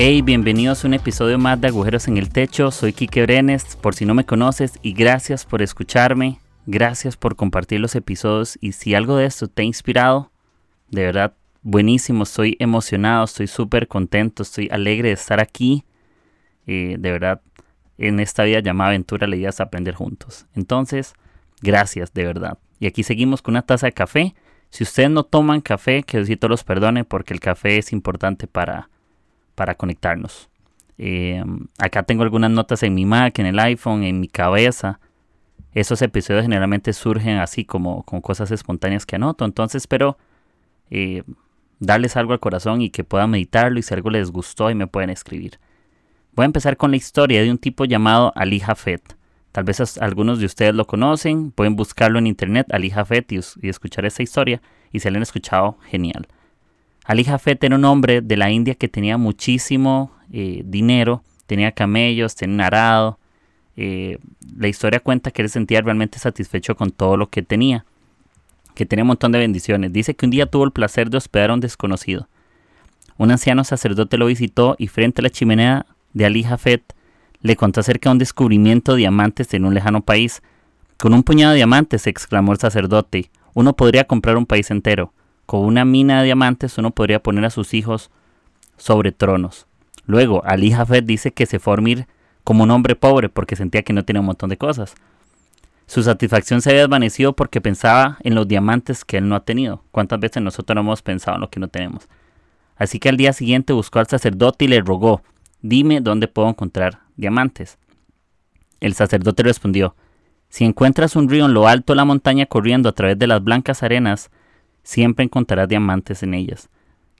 Hey, bienvenidos a un episodio más de Agujeros en el Techo. Soy Kike Brenes, por si no me conoces, y gracias por escucharme. Gracias por compartir los episodios. Y si algo de esto te ha inspirado, de verdad, buenísimo. Estoy emocionado, estoy súper contento, estoy alegre de estar aquí. Eh, de verdad, en esta vida llamada aventura le a aprender juntos. Entonces, gracias, de verdad. Y aquí seguimos con una taza de café. Si ustedes no toman café, que Diosito los perdone porque el café es importante para para conectarnos. Eh, acá tengo algunas notas en mi Mac, en el iPhone, en mi cabeza. Esos episodios generalmente surgen así como con cosas espontáneas que anoto. Entonces espero eh, darles algo al corazón y que puedan meditarlo y si algo les gustó y me pueden escribir. Voy a empezar con la historia de un tipo llamado Ali Jafet. Tal vez algunos de ustedes lo conocen, pueden buscarlo en internet, Ali Jafet, y, y escuchar esa historia. Y si lo han escuchado, genial. Ali Jafet era un hombre de la India que tenía muchísimo eh, dinero, tenía camellos, tenía un arado. Eh, la historia cuenta que él se sentía realmente satisfecho con todo lo que tenía, que tenía un montón de bendiciones. Dice que un día tuvo el placer de hospedar a un desconocido. Un anciano sacerdote lo visitó y frente a la chimenea de Ali Jafet le contó acerca de un descubrimiento de diamantes en un lejano país. Con un puñado de diamantes, exclamó el sacerdote, uno podría comprar un país entero con una mina de diamantes uno podría poner a sus hijos sobre tronos. Luego, Ali Jafet dice que se fue a dormir como un hombre pobre porque sentía que no tenía un montón de cosas. Su satisfacción se había desvanecido porque pensaba en los diamantes que él no ha tenido. ¿Cuántas veces nosotros no hemos pensado en lo que no tenemos? Así que al día siguiente buscó al sacerdote y le rogó, dime dónde puedo encontrar diamantes. El sacerdote respondió, si encuentras un río en lo alto de la montaña corriendo a través de las blancas arenas, siempre encontrarás diamantes en ellas.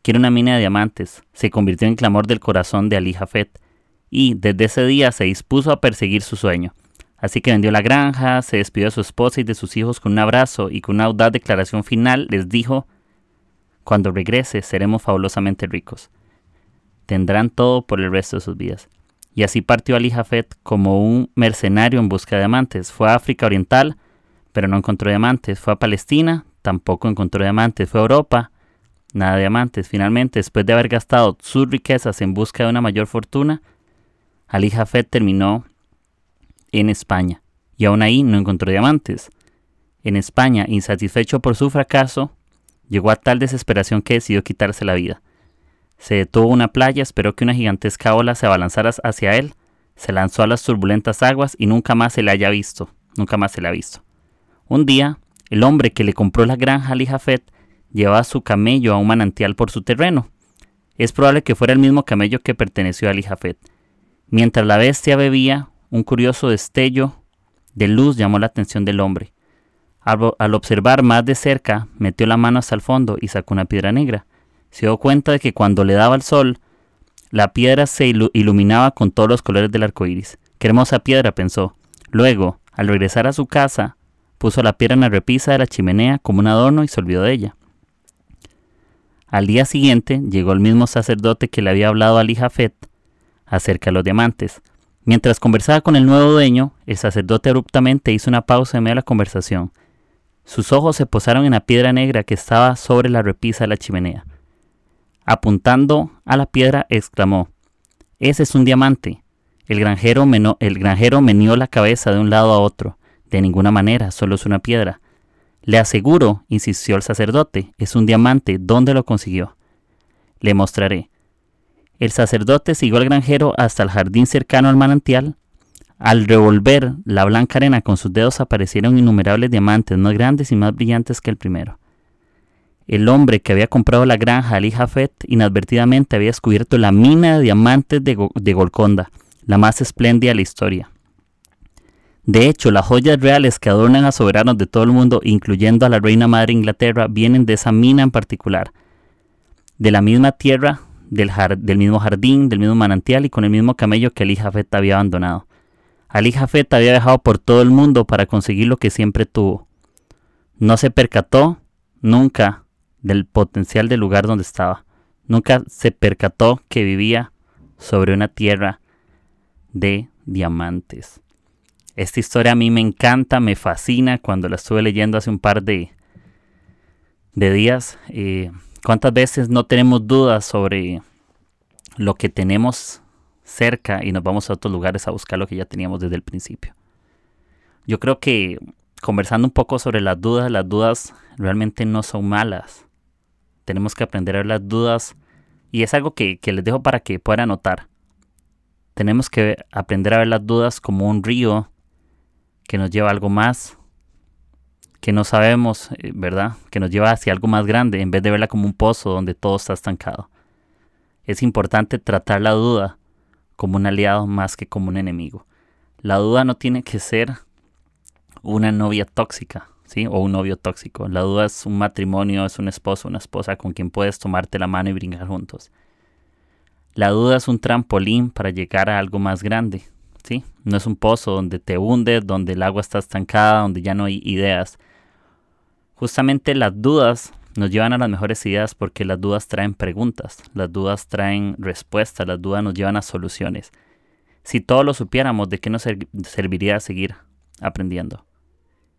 Quiere una mina de diamantes, se convirtió en clamor del corazón de Ali Jafet, y desde ese día se dispuso a perseguir su sueño. Así que vendió la granja, se despidió de su esposa y de sus hijos con un abrazo y con una audaz declaración final les dijo, Cuando regrese seremos fabulosamente ricos. Tendrán todo por el resto de sus vidas. Y así partió Ali Jafet como un mercenario en busca de diamantes. Fue a África Oriental, pero no encontró diamantes. Fue a Palestina, tampoco encontró diamantes. Fue a Europa, nada de diamantes. Finalmente, después de haber gastado sus riquezas en busca de una mayor fortuna, Ali Jafet terminó en España y aún ahí no encontró diamantes. En España, insatisfecho por su fracaso, llegó a tal desesperación que decidió quitarse la vida. Se detuvo en una playa, esperó que una gigantesca ola se abalanzara hacia él, se lanzó a las turbulentas aguas y nunca más se le haya visto, nunca más se le ha visto. Un día, el hombre que le compró la granja a Jafet llevaba su camello a un manantial por su terreno. Es probable que fuera el mismo camello que perteneció a Ali Jafet. Mientras la bestia bebía, un curioso destello de luz llamó la atención del hombre. Al, observar más de cerca, metió la mano hasta el fondo y sacó una piedra negra. Se dio cuenta de que cuando le daba el sol, la piedra se iluminaba con todos los colores del arco iris. Qué hermosa piedra, pensó. Luego, al regresar a su casa, Puso la piedra en la repisa de la chimenea como un adorno y se olvidó de ella. Al día siguiente llegó el mismo sacerdote que le había hablado a Ali Jafet acerca de los diamantes. Mientras conversaba con el nuevo dueño, el sacerdote abruptamente hizo una pausa en medio de la conversación. Sus ojos se posaron en la piedra negra que estaba sobre la repisa de la chimenea. Apuntando a la piedra, exclamó, Ese es un diamante. El granjero, el granjero meneó la cabeza de un lado a otro. De ninguna manera, solo es una piedra. Le aseguro, insistió el sacerdote, es un diamante. ¿Dónde lo consiguió? Le mostraré. El sacerdote siguió al granjero hasta el jardín cercano al manantial. Al revolver la blanca arena con sus dedos aparecieron innumerables diamantes más grandes y más brillantes que el primero. El hombre que había comprado la granja Ali Jafet inadvertidamente había descubierto la mina de diamantes de, de Golconda, la más espléndida de la historia. De hecho, las joyas reales que adornan a soberanos de todo el mundo, incluyendo a la reina madre Inglaterra, vienen de esa mina en particular. De la misma tierra del, mismo jardín, del mismo manantial y con el mismo camello que Ali Jafet había abandonado. Ali Jafet había viajado por todo el mundo para conseguir lo que siempre tuvo. No se percató nunca del potencial del lugar donde estaba. Nunca se percató que vivía sobre una tierra de diamantes. Esta historia a mí me encanta, me fascina cuando la estuve leyendo hace un par de, de días. Eh, ¿Cuántas veces no tenemos dudas sobre lo que tenemos cerca y nos vamos a otros lugares a buscar lo que ya teníamos desde el principio? Yo creo que conversando un poco sobre las dudas, las dudas realmente no son malas. Tenemos que aprender a ver las dudas y es algo que, que les dejo para que puedan notar. Tenemos que aprender a ver las dudas como un río que nos lleva a algo más, que no sabemos, eh, ¿verdad? Que nos lleva hacia algo más grande, en vez de verla como un pozo donde todo está estancado. Es importante tratar la duda como un aliado más que como un enemigo. La duda no tiene que ser una novia tóxica, ¿sí? O un novio tóxico. La duda es un matrimonio, es un esposo, una esposa con quien puedes tomarte la mano y brincar juntos. La duda es un trampolín para llegar a algo más grande, ¿sí? No es un pozo donde te hundes, donde el agua está estancada, donde ya no hay ideas. Justamente las dudas nos llevan a las mejores ideas porque las dudas traen preguntas, las dudas traen respuestas, las dudas nos llevan a soluciones. Si todos lo supiéramos, ¿de qué nos serviría seguir aprendiendo?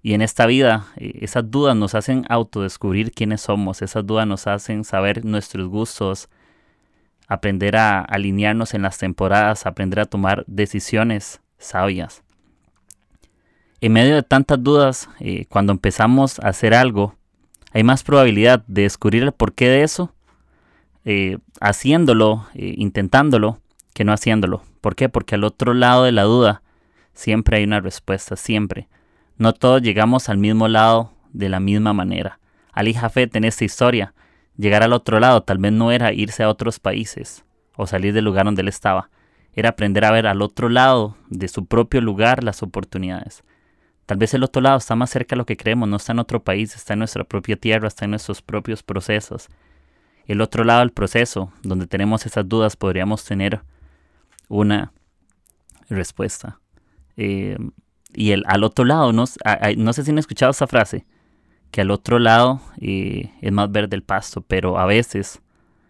Y en esta vida, eh, esas dudas nos hacen autodescubrir quiénes somos, esas dudas nos hacen saber nuestros gustos, aprender a alinearnos en las temporadas, aprender a tomar decisiones sabias en medio de tantas dudas, eh, cuando empezamos a hacer algo, hay más probabilidad de descubrir el porqué de eso, eh, haciéndolo, eh, intentándolo, que no haciéndolo. ¿Por qué? Porque al otro lado de la duda siempre hay una respuesta, siempre. No todos llegamos al mismo lado de la misma manera. Ali Jafet en esta historia, llegar al otro lado tal vez no era irse a otros países o salir del lugar donde él estaba, era aprender a ver al otro lado de su propio lugar las oportunidades. Tal vez el otro lado está más cerca de lo que creemos, no está en otro país, está en nuestra propia tierra, está en nuestros propios procesos. El otro lado del proceso, donde tenemos esas dudas, podríamos tener una respuesta. Eh, y el, al otro lado, no, no, sé si han escuchado esa frase, que al otro lado eh, es más verde el pasto, pero a veces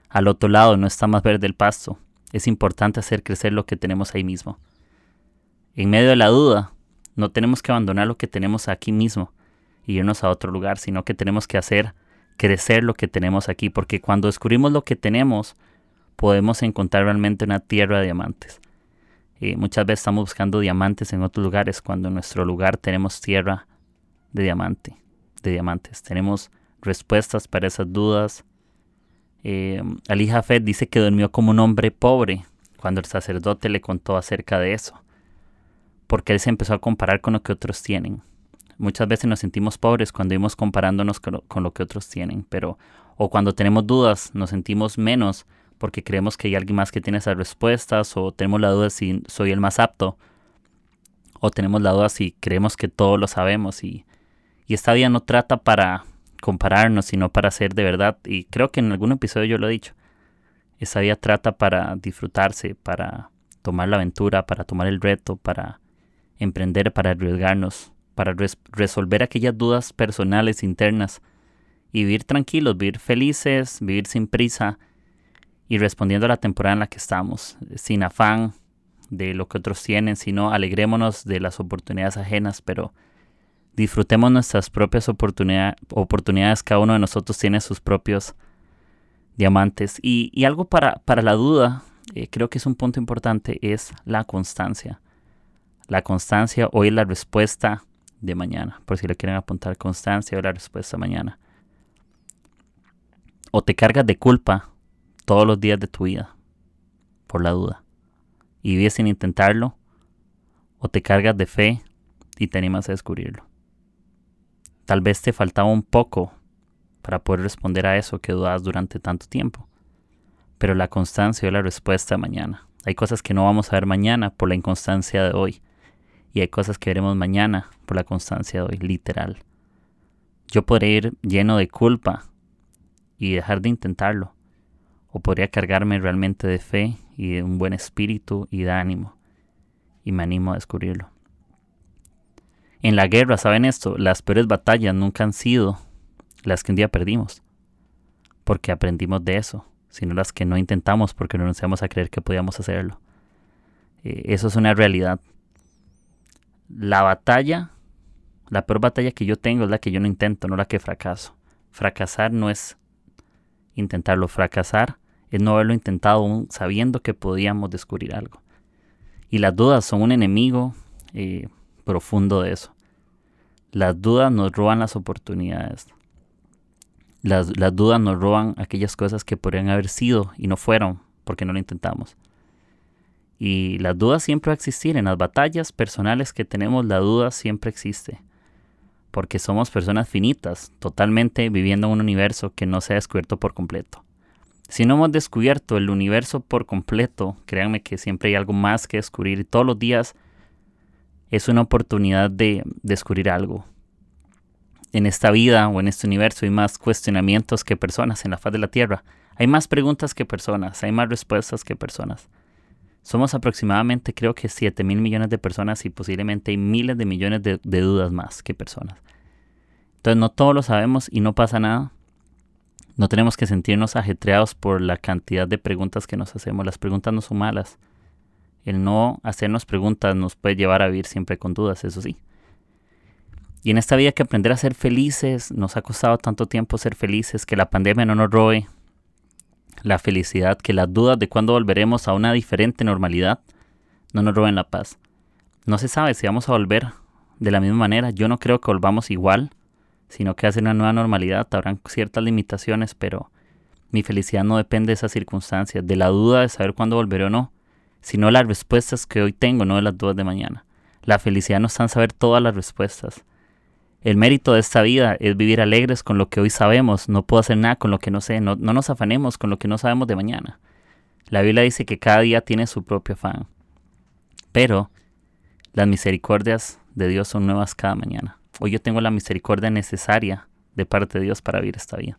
al otro lado no está más verde el pasto. Es importante hacer crecer lo que tenemos ahí mismo. En medio de la duda, no tenemos que abandonar lo que tenemos aquí mismo y irnos a otro lugar, sino que tenemos que hacer crecer lo que tenemos aquí, porque cuando descubrimos lo que tenemos, podemos encontrar realmente una tierra de diamantes. Y muchas veces estamos buscando diamantes en otros lugares, cuando en nuestro lugar tenemos tierra de diamante, de diamantes. Tenemos respuestas para esas dudas. Eh, Ali Jafet dice que durmió como un hombre pobre cuando el sacerdote le contó acerca de eso porque él se empezó a comparar con lo que otros tienen. Muchas veces nos sentimos pobres cuando vivimos comparándonos con lo, que otros tienen, pero o cuando tenemos dudas nos sentimos menos porque creemos que hay alguien más que tiene esas respuestas o tenemos la duda si soy el más apto o tenemos la duda si creemos que todo lo sabemos y, y esta vida no trata para compararnos sino para ser de verdad. Y creo que en algún episodio yo lo he dicho. Esta vida trata para disfrutarse para tomar la aventura para tomar el reto para emprender para arriesgarnos, para resolver aquellas dudas personales internas y vivir tranquilos, vivir felices, vivir sin prisa y respondiendo a la temporada en la que estamos, sin afán de lo que otros tienen, sino alegrémonos de las oportunidades ajenas, pero disfrutemos nuestras propias oportunidades, cada uno de nosotros tiene sus propios diamantes. Y, algo para, para la duda, eh, creo que es un punto importante, es la constancia. La constancia hoy es la respuesta de mañana. Por si le quieren apuntar constancia es la respuesta de mañana. O te cargas de culpa todos los días de tu vida por la duda y vives sin intentarlo. O te cargas de fe y te animas a descubrirlo. Tal vez te faltaba un poco para poder responder a eso que dudas durante tanto tiempo. Pero la constancia es la respuesta mañana. Hay cosas que no vamos a ver mañana por la inconstancia de hoy y hay cosas que veremos mañana por la constancia de hoy, literal. Yo podré ir lleno de culpa y dejar de intentarlo. o podría cargarme realmente de fe y de un buen espíritu y de ánimo. Y me animo a descubrirlo. En la guerra, ¿saben esto? Las peores batallas nunca han sido las que un día perdimos, porque aprendimos de eso, sino las que no intentamos porque no nos íbamos a creer que podíamos hacerlo. Eh, eso es una realidad. La batalla, la peor batalla que yo tengo es la que yo no intento, no la que fracaso. Fracasar no es intentarlo, fracasar es no haberlo intentado aún sabiendo que podíamos descubrir algo. Y las dudas son un enemigo eh, profundo de eso. Las dudas nos roban las oportunidades. Las, las, dudas nos roban aquellas cosas que podrían haber sido y no fueron porque no lo intentamos. Y las dudas siempre van a existir. En las batallas personales que tenemos, la duda siempre existe. Porque somos personas finitas, totalmente viviendo en un universo que no se ha descubierto por completo. Si no hemos descubierto el universo por completo, créanme que siempre hay algo más que descubrir. Y todos los días es una oportunidad de descubrir algo. En esta vida o en este universo hay más cuestionamientos que personas en la faz de la Tierra. Hay más preguntas que personas, hay más respuestas que personas. Somos aproximadamente creo que 7 mil millones de personas y posiblemente hay miles de millones de, dudas más que personas. Entonces no todos lo sabemos y no pasa nada. No tenemos que sentirnos ajetreados por la cantidad de preguntas que nos hacemos. Las preguntas no son malas. El no hacernos preguntas nos puede llevar a vivir siempre con dudas, eso sí. Y en esta vida que aprender a ser felices. Nos ha costado tanto tiempo ser felices, que la pandemia no nos robe la felicidad, que las dudas de cuándo volveremos a una diferente normalidad no nos roben la paz. No se sabe si vamos a volver de la misma manera. Yo no creo que volvamos igual, sino que hace una nueva normalidad. Habrán ciertas limitaciones, pero mi felicidad no depende de esas circunstancias, de la duda de saber cuándo volveré o no, sino las respuestas que hoy tengo, no las dudas de mañana. La felicidad no está en saber todas las respuestas, el mérito de esta vida es vivir alegres con lo que hoy sabemos. No puedo hacer nada con lo que no sé. No, nos afanemos con lo que no sabemos de mañana. La Biblia dice que cada día tiene su propio afán. Pero las misericordias de Dios son nuevas cada mañana. Hoy yo tengo la misericordia necesaria de parte de Dios para vivir esta vida.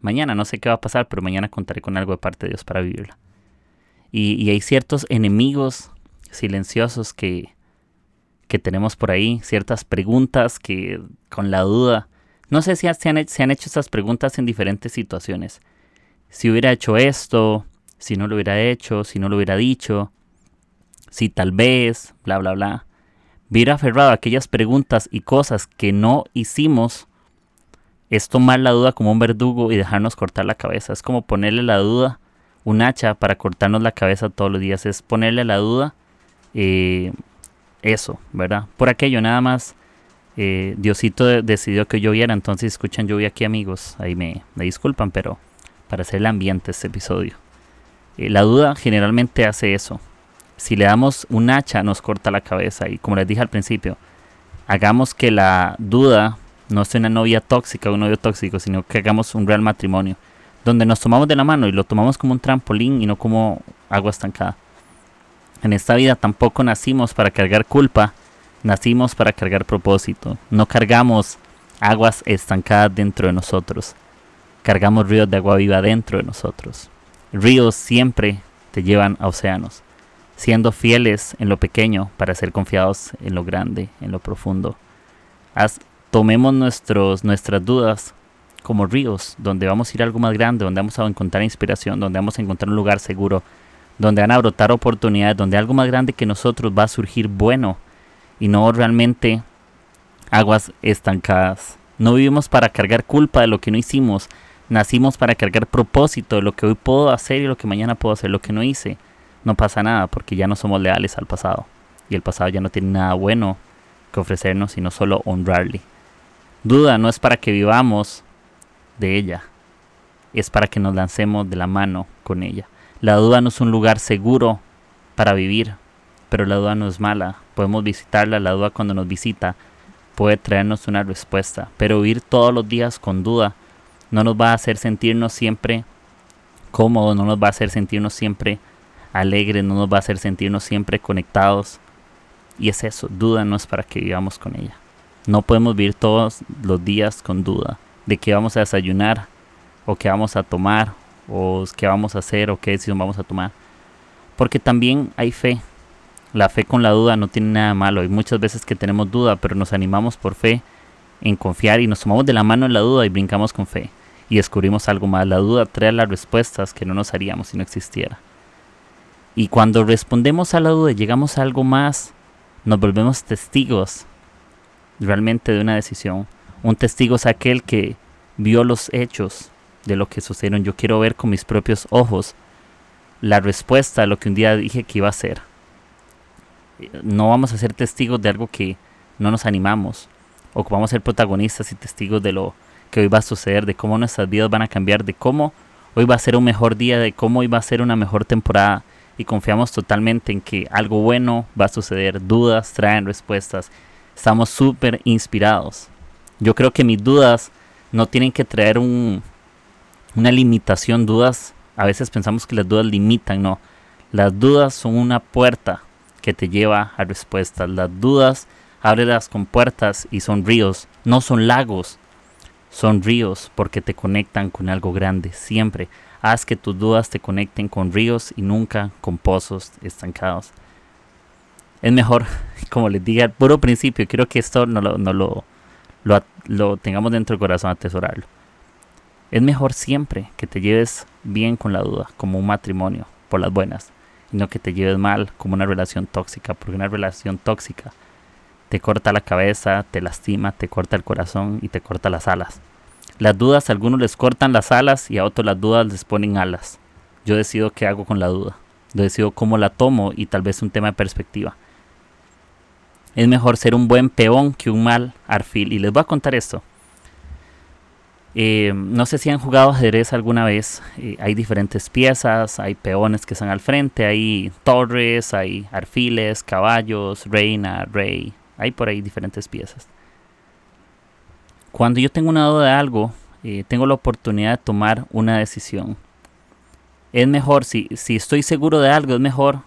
Mañana no sé qué va a pasar, pero mañana contaré con algo de parte de Dios para vivirla. Y, hay ciertos enemigos silenciosos que, que tenemos por ahí, ciertas preguntas que con la duda, no sé si se han, hecho estas preguntas en diferentes situaciones. Si hubiera hecho esto, si no lo hubiera hecho, si no lo hubiera dicho, si tal vez, bla, bla, bla. Hubiera aferrado aquellas preguntas y cosas que no hicimos, es tomar la duda como un verdugo y dejarnos cortar la cabeza. Es como ponerle la duda un hacha para cortarnos la cabeza todos los días. Es ponerle la duda eh, eso, ¿verdad? Por aquello nada más. Eh, Diosito decidió que lloviera, entonces escuchan lluvia aquí amigos, ahí me, disculpan, pero para hacer el ambiente este episodio. Eh, la duda generalmente hace eso. Si le damos un hacha nos corta la cabeza y como les dije al principio, hagamos que la duda no sea una novia tóxica o un novio tóxico, sino que hagamos un real matrimonio, donde nos tomamos de la mano y lo tomamos como un trampolín y no como agua estancada. En esta vida tampoco nacimos para cargar culpa, nacimos para cargar propósito. No cargamos aguas estancadas dentro de nosotros, cargamos ríos de agua viva dentro de nosotros. Ríos siempre te llevan a océanos, siendo fieles en lo pequeño para ser confiados en lo grande, en lo profundo. tomemos nuestros, nuestras dudas como ríos, donde vamos a ir a algo más grande, donde vamos a encontrar inspiración, donde vamos a encontrar un lugar seguro donde van a brotar oportunidades, donde algo más grande que nosotros va a surgir bueno y no realmente aguas estancadas. No vivimos para cargar culpa de lo que no hicimos, nacimos para cargar propósito de lo que hoy puedo hacer y lo que mañana puedo hacer, lo que no hice. No pasa nada porque ya no somos leales al pasado y el pasado ya no tiene nada bueno que ofrecernos sino solo honrarle. Duda no es para que vivamos de ella, es para que nos lancemos de la mano con ella. La duda no es un lugar seguro para vivir, pero la duda no es mala. Podemos visitarla, la duda cuando nos visita puede traernos una respuesta, pero vivir todos los días con duda no nos va a hacer sentirnos siempre cómodos, no nos va a hacer sentirnos siempre alegres, no nos va a hacer sentirnos siempre conectados. Y es eso, duda no es para que vivamos con ella. No podemos vivir todos los días con duda de que vamos a desayunar o que vamos a tomar o qué vamos a hacer o qué decisión vamos a tomar. Porque también hay fe. La fe con la duda no tiene nada malo. Hay muchas veces que tenemos duda, pero nos animamos por fe en confiar y nos tomamos de la mano en la duda y brincamos con fe. Y descubrimos algo más. La duda trae las respuestas que no nos haríamos si no existiera. Y cuando respondemos a la duda y llegamos a algo más, nos volvemos testigos realmente de una decisión. Un testigo es aquel que vio los hechos de lo que sucedieron. Yo quiero ver con mis propios ojos la respuesta a lo que un día dije que iba a ser. No vamos a ser testigos de algo que no nos animamos. O vamos a ser protagonistas y testigos de lo que hoy va a suceder, de cómo nuestras vidas van a cambiar, de cómo hoy va a ser un mejor día, de cómo hoy va a ser una mejor temporada. Y confiamos totalmente en que algo bueno va a suceder. Dudas traen respuestas. Estamos súper inspirados. Yo creo que mis dudas no tienen que traer un, una limitación. Dudas, a veces pensamos que las dudas limitan, no. Las dudas son una puerta que te lleva a respuestas. Las dudas, ábrelas con puertas y son ríos, no son lagos. Son ríos porque te conectan con algo grande, siempre. Haz que tus dudas te conecten con ríos y nunca con pozos estancados. Es mejor, como les dije al puro principio, quiero que esto no lo, no lo, lo, tengamos dentro del corazón, atesorarlo. Es mejor siempre que te lleves bien con la duda, como un matrimonio, por las buenas, y no que te lleves mal, como una relación tóxica, porque una relación tóxica te corta la cabeza, te lastima, te corta el corazón y te corta las alas. Las dudas a algunos les cortan las alas y a otros las dudas les ponen alas. Yo decido qué hago con la duda. Yo decido cómo la tomo y tal vez un tema de perspectiva. Es mejor ser un buen peón que un mal arfil. Y les voy a contar esto. Eh, no sé si han jugado ajedrez alguna vez. Eh, hay diferentes piezas, hay peones que están al frente, hay torres, hay arfiles, caballos, reina, rey. Hay por ahí diferentes piezas. Cuando yo tengo una duda de algo, eh, tengo la oportunidad de tomar una decisión. Es mejor, si, si estoy seguro de algo, es mejor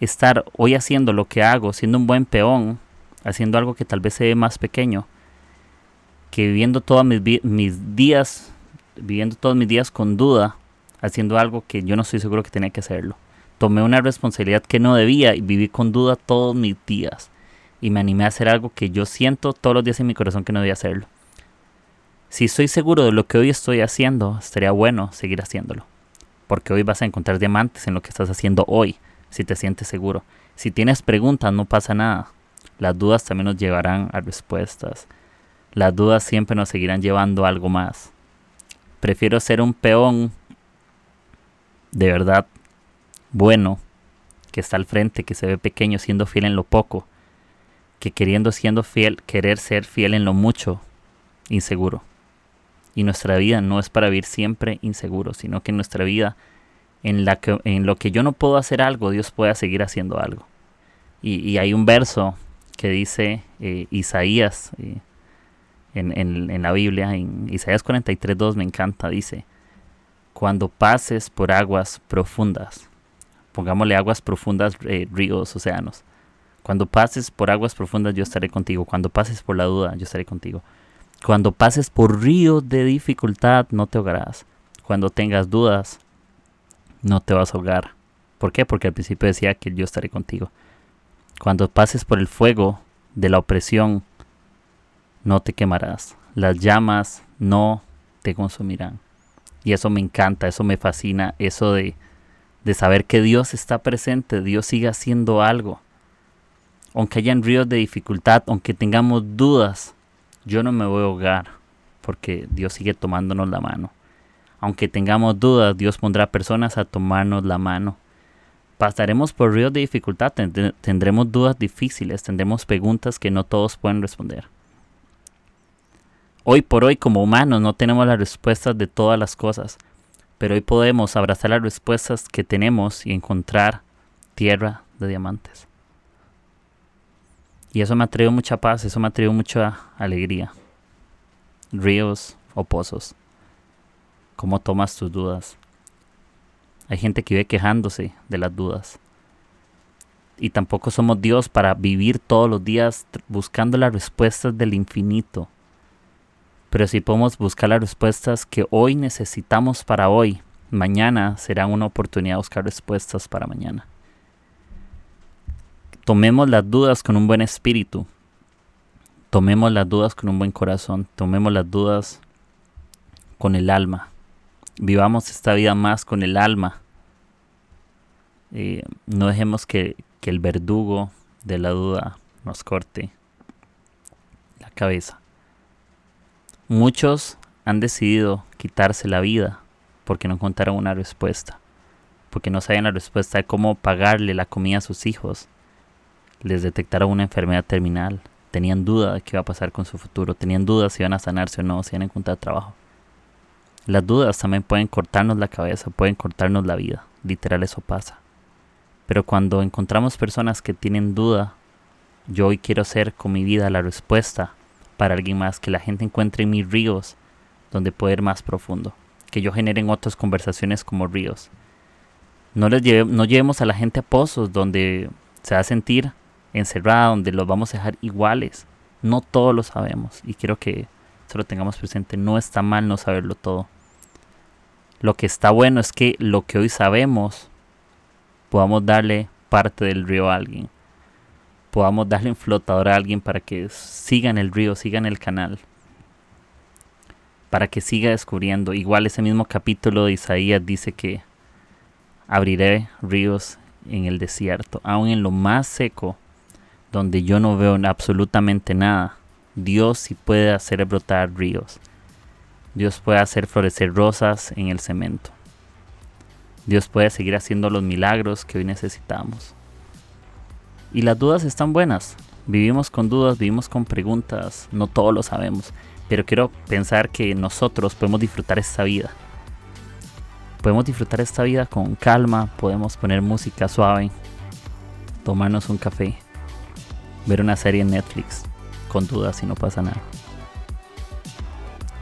estar hoy haciendo lo que hago, siendo un buen peón, haciendo algo que tal vez se ve más pequeño, que viviendo todos mis, días, viviendo todos mis días con duda, haciendo algo que yo no estoy seguro que tenía que hacerlo. Tomé una responsabilidad que no debía y viví con duda todos mis días. Y me animé a hacer algo que yo siento todos los días en mi corazón que no debía hacerlo. Si estoy seguro de lo que hoy estoy haciendo, estaría bueno seguir haciéndolo. Porque hoy vas a encontrar diamantes en lo que estás haciendo hoy si te sientes seguro. Si tienes preguntas, no pasa nada. Las dudas también nos llevarán a respuestas. Las dudas siempre nos seguirán llevando a algo más. Prefiero ser un peón de verdad bueno, que está al frente, que se ve pequeño siendo fiel en lo poco, que queriendo siendo fiel, querer ser fiel en lo mucho, inseguro. Y nuestra vida no es para vivir siempre inseguro, sino que nuestra vida en, la que, en lo que yo no puedo hacer algo, Dios pueda seguir haciendo algo. Y, hay un verso que dice eh, Isaías eh, en, en, la Biblia, en Isaías 43.2 me encanta, dice, cuando pases por aguas profundas, pongámosle aguas profundas, eh, ríos, océanos, cuando pases por aguas profundas yo estaré contigo, cuando pases por la duda yo estaré contigo, cuando pases por ríos de dificultad no te ahogarás, cuando tengas dudas no te vas a ahogar. ¿Por qué? Porque al principio decía que yo estaré contigo. Cuando pases por el fuego de la opresión, no te quemarás. Las llamas no te consumirán. Y eso me encanta, eso me fascina, eso de, de saber que Dios está presente, Dios sigue haciendo algo. Aunque hayan ríos de dificultad, aunque tengamos dudas, yo no me voy a ahogar, porque Dios sigue tomándonos la mano. Aunque tengamos dudas, Dios pondrá personas a tomarnos la mano. Pasaremos por ríos de dificultad, tendremos dudas difíciles, tendremos preguntas que no todos pueden responder. Hoy por hoy como humanos no tenemos las respuestas de todas las cosas, pero hoy podemos abrazar las respuestas que tenemos y encontrar tierra de diamantes. Y eso me ha mucha paz, eso me ha mucha alegría. Ríos o pozos cómo tomas tus dudas. Hay gente que vive quejándose de las dudas. Y tampoco somos Dios para vivir todos los días buscando las respuestas del infinito. Pero sí podemos buscar las respuestas que hoy necesitamos para hoy mañana será una oportunidad de buscar respuestas para mañana. Tomemos las dudas con un buen espíritu. Tomemos las dudas con un buen corazón. Tomemos las dudas con el alma. Vivamos esta vida más con el alma. Eh, no dejemos que, que el verdugo de la duda nos corte la cabeza. Muchos han decidido quitarse la vida porque no encontraron una respuesta, porque no sabían la respuesta de cómo pagarle la comida a sus hijos. Les detectaron una enfermedad terminal, tenían duda de qué iba a pasar con su futuro, tenían dudas si iban a sanarse o no, si iban a encontrar trabajo. Las dudas también pueden cortarnos la cabeza, pueden cortarnos la vida, literal eso pasa. Pero cuando encontramos personas que tienen duda, yo hoy quiero ser con mi vida la respuesta para alguien más, que la gente encuentre en mis ríos donde puede ir más profundo que yo generen otras conversaciones como ríos. No, les no llevemos a la gente a pozos donde se va a sentir encerrada, donde los vamos a dejar iguales. No todos lo sabemos y quiero que se lo tengamos presente. No está mal no saberlo todo. Lo que está bueno es que lo que hoy sabemos podamos darle parte del río a alguien. Podamos darle un flotador a alguien para que sigan el río, sigan el canal para que siga descubriendo. Igual ese mismo capítulo de Isaías dice que abriré ríos en el desierto, aún en lo más seco, donde yo no veo absolutamente nada. Dios sí puede hacer brotar ríos. Dios puede hacer florecer rosas en el cemento. Dios puede seguir haciendo los milagros que hoy necesitamos. Y las dudas están buenas. Vivimos con dudas, vivimos con preguntas, no todo lo sabemos pero quiero pensar que nosotros podemos disfrutar esta vida. Podemos disfrutar esta vida con calma, podemos poner música suave, tomarnos un café, ver una serie en Netflix, con dudas y no pasa nada.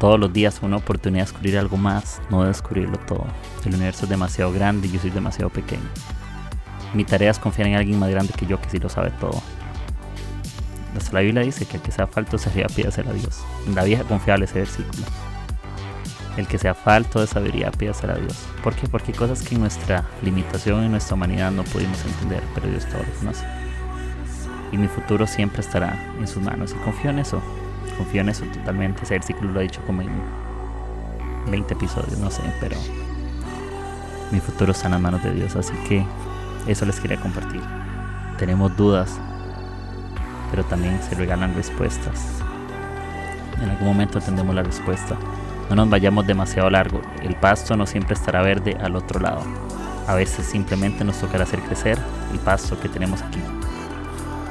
Todos los días una oportunidad de descubrir algo más, no de descubrirlo todo. El universo es demasiado grande y yo soy demasiado pequeño. Mi tarea es confiar en alguien más grande que yo que sí lo sabe todo la Biblia dice que el que sea falto se pídasela a Dios. La vieja confiable ese versículo. El que sea falto de sabiduría, pídasela a Dios. ¿Por qué? Porque hay cosas que en nuestra limitación, en nuestra humanidad no pudimos entender, pero Dios todo lo conoce. Y mi futuro siempre estará en sus manos. Y confío en eso. Confío en eso totalmente. Ese versículo lo ha dicho como en 20 episodios, no sé, pero mi futuro está en las manos de Dios. Así que eso les quería compartir. Tenemos dudas, pero también se regalan respuestas. En algún momento tendremos la respuesta. No nos vayamos demasiado largo, el pasto no siempre estará verde al otro lado. A veces simplemente nos tocará hacer crecer el pasto que tenemos aquí.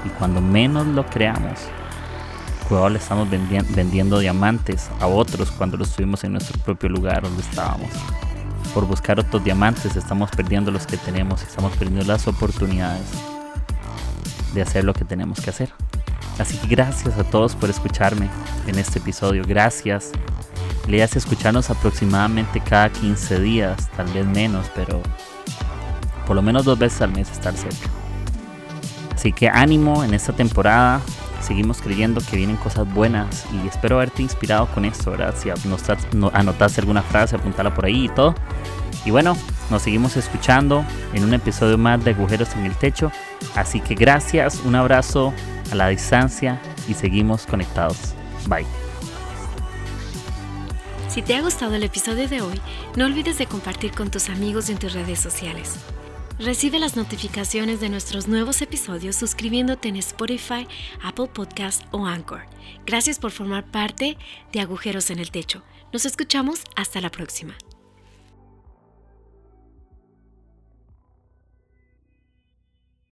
Y cuando menos lo creamos, cuidado le estamos vendiendo diamantes a otros cuando los tuvimos en nuestro propio lugar donde estábamos. Por buscar otros diamantes estamos perdiendo los que tenemos estamos perdiendo las oportunidades de hacer lo que tenemos que hacer. Así que gracias a todos por escucharme en este episodio. Gracias. Le hace escucharnos aproximadamente cada 15 días, tal vez menos, pero por lo menos dos veces al mes estar cerca. Así que ánimo en esta temporada. Seguimos creyendo que vienen cosas buenas y espero haberte inspirado con esto, ¿verdad? Si anotaste alguna frase, apuntala por ahí y todo. Y bueno, nos seguimos escuchando en un episodio más de Agujeros en el Techo. Así que gracias, un abrazo a la distancia y seguimos conectados. Bye. Si te ha gustado el episodio de hoy, no olvides de compartir con tus amigos en tus redes sociales. Recibe las notificaciones de nuestros nuevos episodios suscribiéndote en Spotify, Apple Podcast o Anchor. Gracias por formar parte de Agujeros en el Techo. Nos escuchamos hasta la próxima.